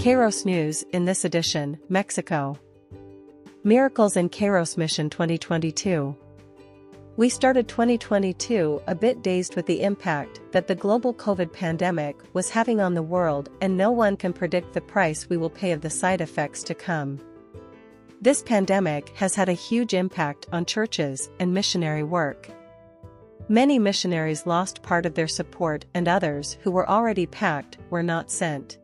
Kairos News in this edition, Mexico. Miracles in Kairos Mission 2022. We started 2022 a bit dazed with the impact that the global COVID pandemic was having on the world, and no one can predict the price we will pay of the side effects to come. This pandemic has had a huge impact on churches and missionary work. Many missionaries lost part of their support, and others who were already packed were not sent.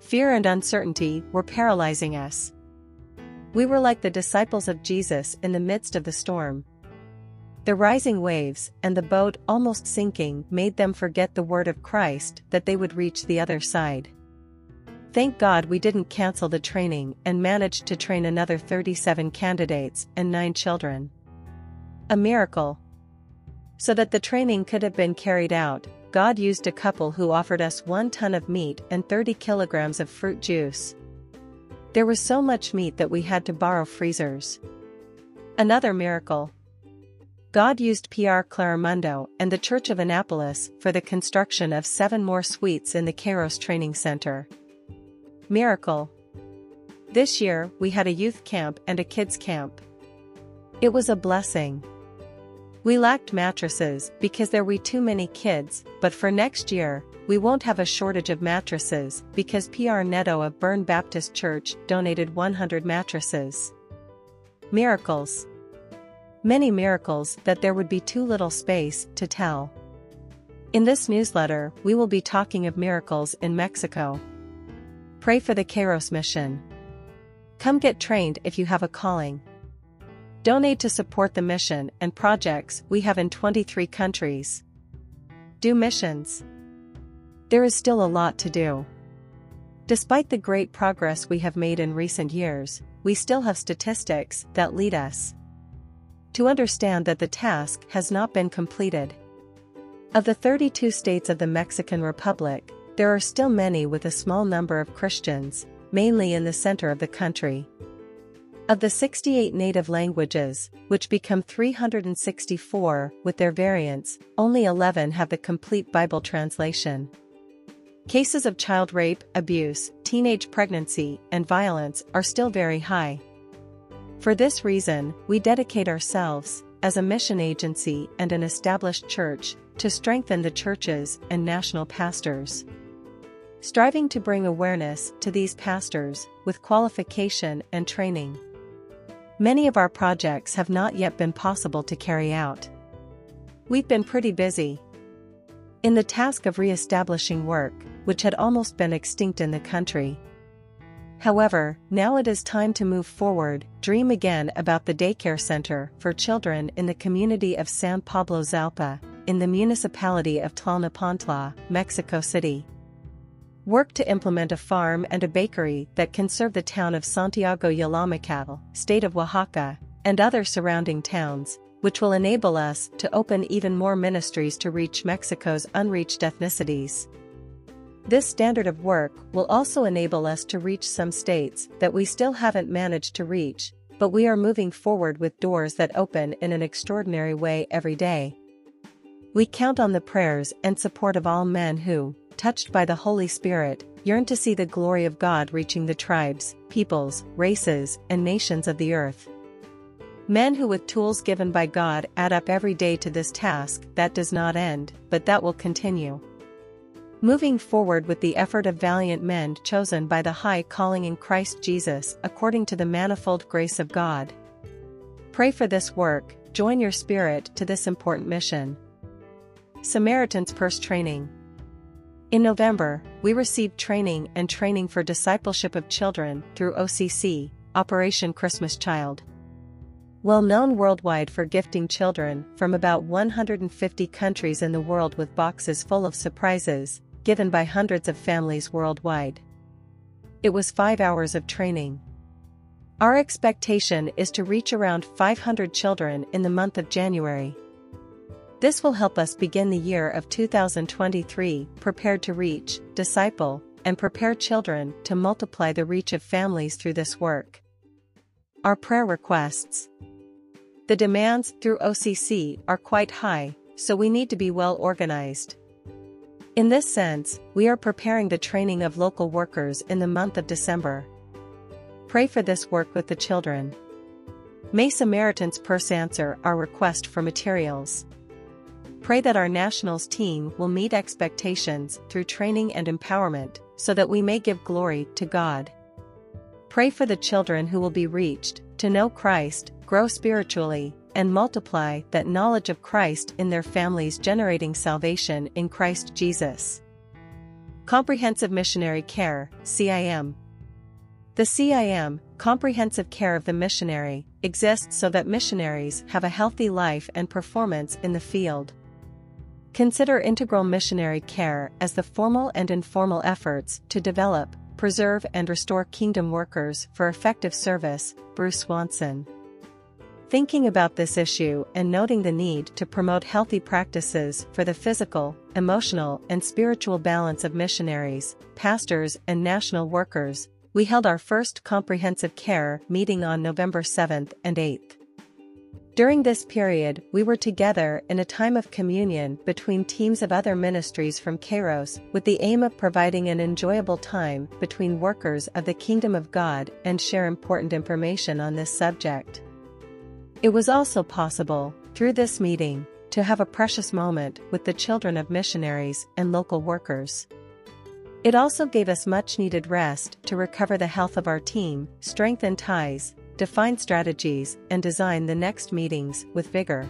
Fear and uncertainty were paralyzing us. We were like the disciples of Jesus in the midst of the storm. The rising waves and the boat almost sinking made them forget the word of Christ that they would reach the other side. Thank God we didn't cancel the training and managed to train another 37 candidates and 9 children. A miracle. So that the training could have been carried out, God used a couple who offered us one ton of meat and 30 kilograms of fruit juice. There was so much meat that we had to borrow freezers. Another miracle. God used PR Claramundo and the Church of Annapolis for the construction of seven more suites in the Kairos Training Center. Miracle. This year, we had a youth camp and a kids camp. It was a blessing. We lacked mattresses because there were too many kids, but for next year, we won't have a shortage of mattresses because PR Neto of Bern Baptist Church donated 100 mattresses. Miracles. Many miracles that there would be too little space to tell. In this newsletter, we will be talking of miracles in Mexico. Pray for the Kairos mission. Come get trained if you have a calling. Donate to support the mission and projects we have in 23 countries. Do missions. There is still a lot to do. Despite the great progress we have made in recent years, we still have statistics that lead us to understand that the task has not been completed. Of the 32 states of the Mexican Republic, there are still many with a small number of Christians, mainly in the center of the country. Of the 68 native languages, which become 364 with their variants, only 11 have the complete Bible translation. Cases of child rape, abuse, teenage pregnancy, and violence are still very high. For this reason, we dedicate ourselves, as a mission agency and an established church, to strengthen the churches and national pastors. Striving to bring awareness to these pastors with qualification and training. Many of our projects have not yet been possible to carry out. We've been pretty busy. In the task of re-establishing work, which had almost been extinct in the country. However, now it is time to move forward, dream again about the daycare center for children in the community of San Pablo Xalpa, in the municipality of Tlalnepantla, Mexico City. Work to implement a farm and a bakery that can serve the town of Santiago Yalamacal, state of Oaxaca, and other surrounding towns, which will enable us to open even more ministries to reach Mexico's unreached ethnicities. This standard of work will also enable us to reach some states that we still haven't managed to reach, but we are moving forward with doors that open in an extraordinary way every day. We count on the prayers and support of all men who, touched by the Holy Spirit, yearn to see the glory of God reaching the tribes, peoples, races, and nations of the earth. Men who with tools given by God add up every day to this task that does not end, but that will continue. Moving forward with the effort of valiant men chosen by the high calling in Christ Jesus according to the manifold grace of God. Pray for this work, join your spirit to this important mission. Samaritan's Purse Training in November, we received training and training for discipleship of children through OCC, Operation Christmas Child. Well known worldwide for gifting children from about 150 countries in the world with boxes full of surprises, given by hundreds of families worldwide. It was five hours of training. Our expectation is to reach around 500 children in the month of January. This will help us begin the year of 2023 prepared to reach, disciple, and prepare children to multiply the reach of families through this work. Our prayer requests. The demands through OCC are quite high, so we need to be well organized. In this sense, we are preparing the training of local workers in the month of December. Pray for this work with the children. May Samaritans Purse answer our request for materials. Pray that our nationals team will meet expectations through training and empowerment, so that we may give glory to God. Pray for the children who will be reached, to know Christ, grow spiritually, and multiply that knowledge of Christ in their families, generating salvation in Christ Jesus. Comprehensive Missionary Care, CIM. The CIM, Comprehensive Care of the Missionary, exists so that missionaries have a healthy life and performance in the field. Consider integral missionary care as the formal and informal efforts to develop, preserve, and restore kingdom workers for effective service. Bruce Swanson. Thinking about this issue and noting the need to promote healthy practices for the physical, emotional, and spiritual balance of missionaries, pastors, and national workers, we held our first comprehensive care meeting on November 7th and 8th. During this period, we were together in a time of communion between teams of other ministries from Kairos with the aim of providing an enjoyable time between workers of the Kingdom of God and share important information on this subject. It was also possible, through this meeting, to have a precious moment with the children of missionaries and local workers. It also gave us much needed rest to recover the health of our team, strengthen ties, define strategies, and design the next meetings with vigor.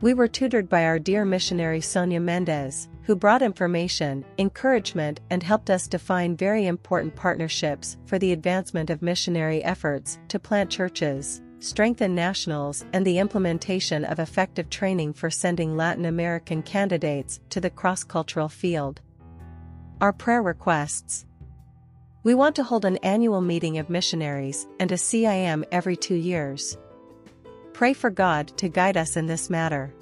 We were tutored by our dear missionary Sonia Mendez, who brought information, encouragement, and helped us define very important partnerships for the advancement of missionary efforts to plant churches, strengthen nationals, and the implementation of effective training for sending Latin American candidates to the cross cultural field. Our prayer requests we want to hold an annual meeting of missionaries and a CIM every two years. Pray for God to guide us in this matter.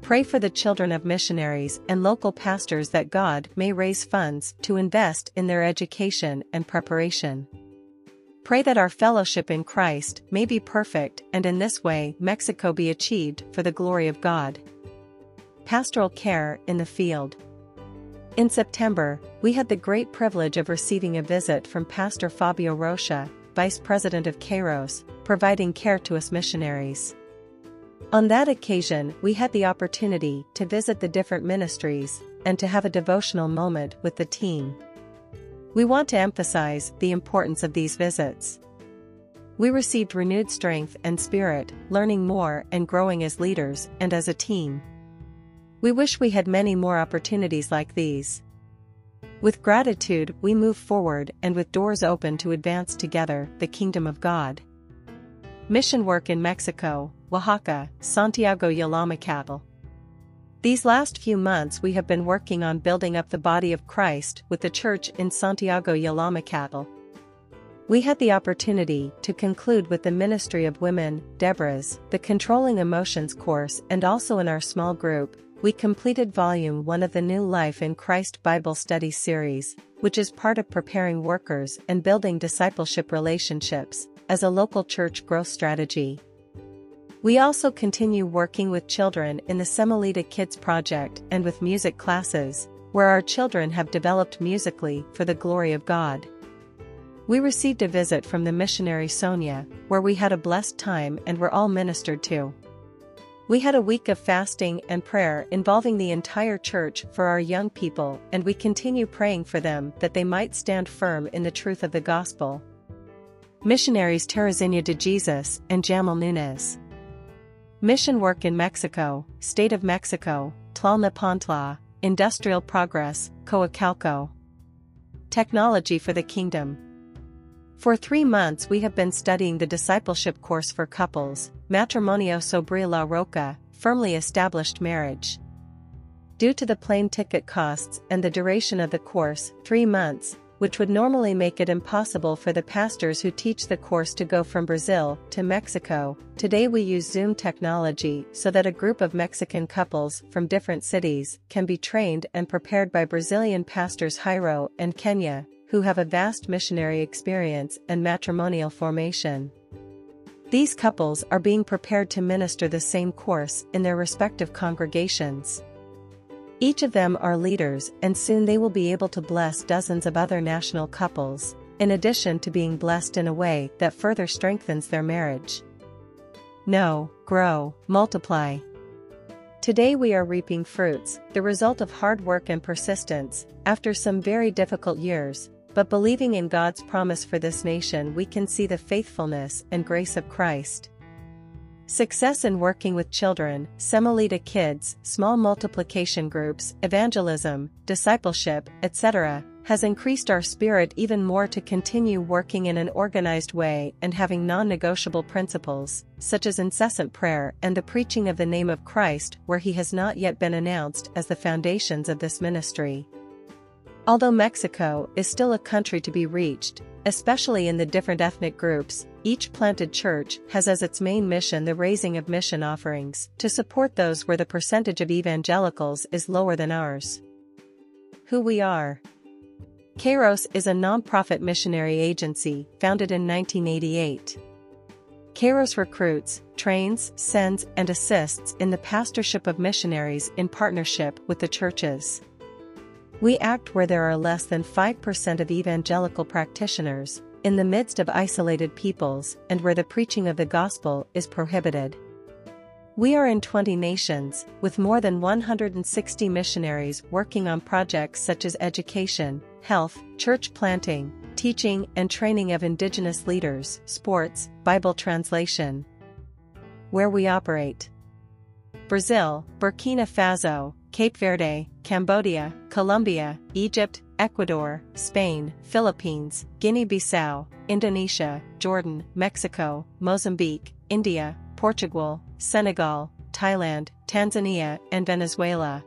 Pray for the children of missionaries and local pastors that God may raise funds to invest in their education and preparation. Pray that our fellowship in Christ may be perfect and in this way Mexico be achieved for the glory of God. Pastoral care in the field. In September, we had the great privilege of receiving a visit from Pastor Fabio Rocha, Vice President of Kairos, providing care to us missionaries. On that occasion, we had the opportunity to visit the different ministries and to have a devotional moment with the team. We want to emphasize the importance of these visits. We received renewed strength and spirit, learning more and growing as leaders and as a team. We wish we had many more opportunities like these. With gratitude, we move forward and with doors open to advance together the kingdom of God. Mission work in Mexico, Oaxaca, Santiago Yalamacatal. These last few months we have been working on building up the body of Christ with the church in Santiago Yalamacatal. We had the opportunity to conclude with the Ministry of Women, Deborah's, the Controlling Emotions course and also in our small group, we completed Volume 1 of the New Life in Christ Bible Study series, which is part of preparing workers and building discipleship relationships as a local church growth strategy. We also continue working with children in the Semillita Kids Project and with music classes, where our children have developed musically for the glory of God. We received a visit from the missionary Sonia, where we had a blessed time and were all ministered to. We had a week of fasting and prayer involving the entire church for our young people, and we continue praying for them that they might stand firm in the truth of the gospel. Missionaries Teresina de Jesus and Jamal Nunez. Mission work in Mexico, State of Mexico, Tlalnepantla, Industrial Progress, Coacalco. Technology for the Kingdom. For three months we have been studying the discipleship course for couples, Matrimonio sobre la Roca, firmly established marriage. Due to the plane ticket costs and the duration of the course, three months, which would normally make it impossible for the pastors who teach the course to go from Brazil to Mexico, today we use Zoom technology so that a group of Mexican couples from different cities can be trained and prepared by Brazilian pastors Jairo and Kenya, who have a vast missionary experience and matrimonial formation. These couples are being prepared to minister the same course in their respective congregations. Each of them are leaders and soon they will be able to bless dozens of other national couples, in addition to being blessed in a way that further strengthens their marriage. Know, grow, multiply. Today we are reaping fruits, the result of hard work and persistence, after some very difficult years, but believing in God's promise for this nation we can see the faithfulness and grace of Christ. Success in working with children, Semillita kids, small multiplication groups, evangelism, discipleship, etc., has increased our spirit even more to continue working in an organized way and having non-negotiable principles, such as incessant prayer and the preaching of the name of Christ where he has not yet been announced as the foundations of this ministry. Although Mexico is still a country to be reached, especially in the different ethnic groups, each planted church has as its main mission the raising of mission offerings to support those where the percentage of evangelicals is lower than ours. Who we are. Kairos is a non-profit missionary agency founded in 1988. Kairos recruits, trains, sends, and assists in the pastorship of missionaries in partnership with the churches. We act where there are less than 5% of evangelical practitioners, in the midst of isolated peoples, and where the preaching of the gospel is prohibited. We are in 20 nations, with more than 160 missionaries working on projects such as education, health, church planting, teaching and training of indigenous leaders, sports, Bible translation. Where we operate Brazil, Burkina Faso, Cape Verde, Cambodia, Colombia, Egypt, Ecuador, Spain, Philippines, Guinea-Bissau, Indonesia, Jordan, Mexico, Mozambique, India, Portugal, Senegal, Thailand, Tanzania, and Venezuela.